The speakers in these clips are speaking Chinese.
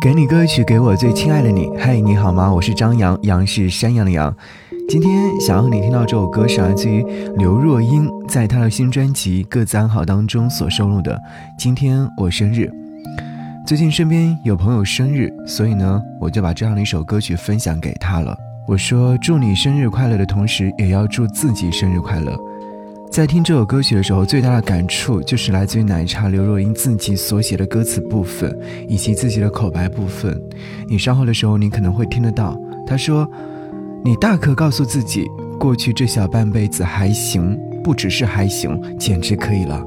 给你歌曲，给我最亲爱的你。嗨，你好吗？我是张扬，杨是山羊的羊。今天想要你听到这首歌是来自于刘若英在她的新专辑《各自安好》当中所收录的。今天我生日，最近身边有朋友生日，所以呢，我就把这样的一首歌曲分享给他了。我说祝你生日快乐的同时，也要祝自己生日快乐。在听这首歌曲的时候，最大的感触就是来自于奶茶刘若英自己所写的歌词部分，以及自己的口白部分。你稍后的时候，你可能会听得到。她说：“你大可告诉自己，过去这小半辈子还行，不只是还行，简直可以了。”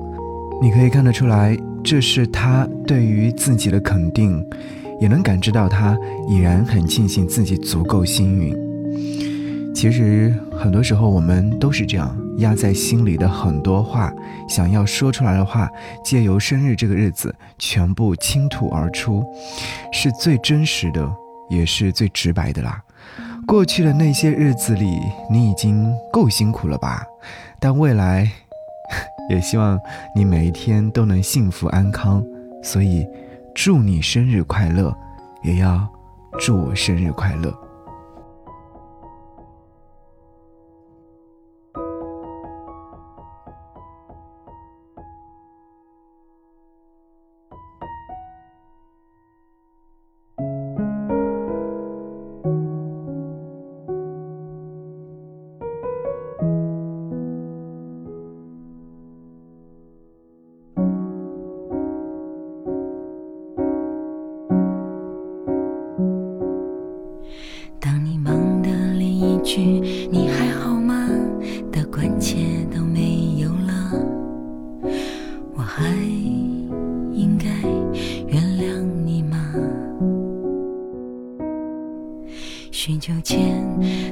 你可以看得出来，这是她对于自己的肯定，也能感知到她已然很庆幸自己足够幸运。其实很多时候我们都是这样。压在心里的很多话，想要说出来的话，借由生日这个日子，全部倾吐而出，是最真实的，也是最直白的啦。过去的那些日子里，你已经够辛苦了吧？但未来，也希望你每一天都能幸福安康。所以，祝你生日快乐，也要祝我生日快乐。“你还好吗”的关切都没有了，我还应该原谅你吗？许久前，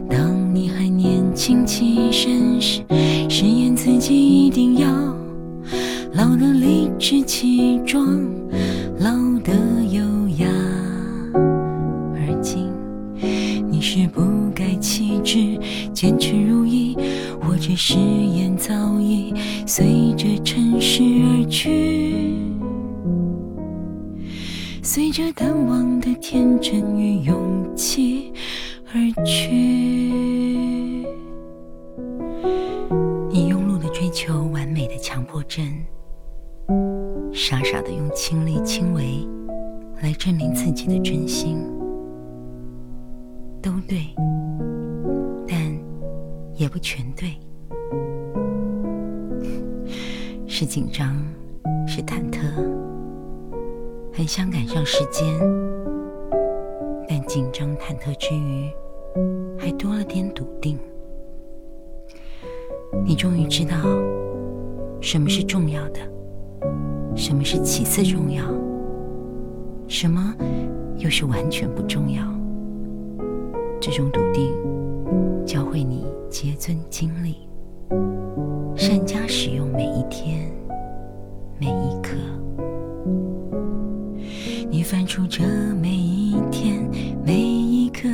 当你还年轻气盛时，誓言自己一定要老得理直气壮，老得优雅。而今，你是不？气质坚持如一，或者誓言早已随着尘世而去，随着淡忘的天真与勇气而去。你庸碌的追求完美的强迫症，傻傻的用亲力亲为来证明自己的真心，都对。但也不全对，是紧张，是忐忑，很想赶上时间，但紧张忐忑之余，还多了点笃定。你终于知道，什么是重要的，什么是其次重要，什么又是完全不重要。这种笃定，教会你。竭尊精力，善加使用每一天、每一刻。你翻出这每一天、每一刻，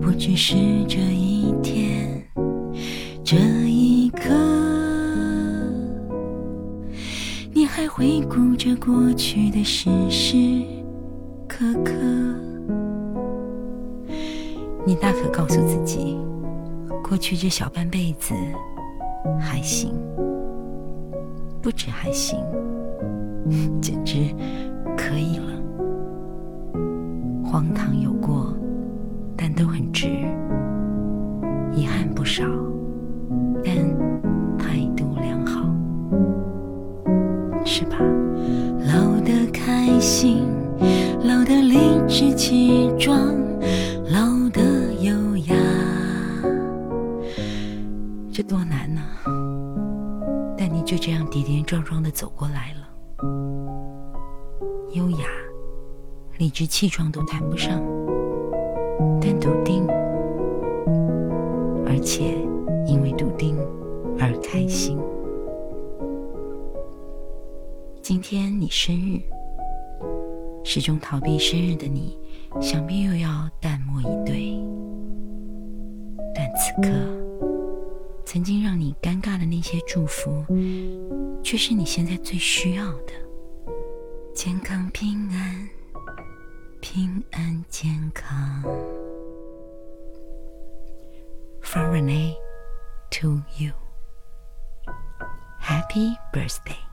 不只是这一天、这一刻。你还回顾着过去的时时刻刻。你大可告诉自己。过去这小半辈子还行，不止还行，简直可以了。荒唐有过，但都很值；遗憾不少，但态度良好，是吧？老得开心，老得理直气壮。老得这多难呢！但你就这样跌跌撞撞的走过来了，优雅、理直气壮都谈不上，但笃定，而且因为笃定而开心。今天你生日，始终逃避生日的你，想必又要淡漠以对，但此刻。曾经让你尴尬的那些祝福却是你现在最需要的。健康平安平安健康。From renee to you. Happy birthday.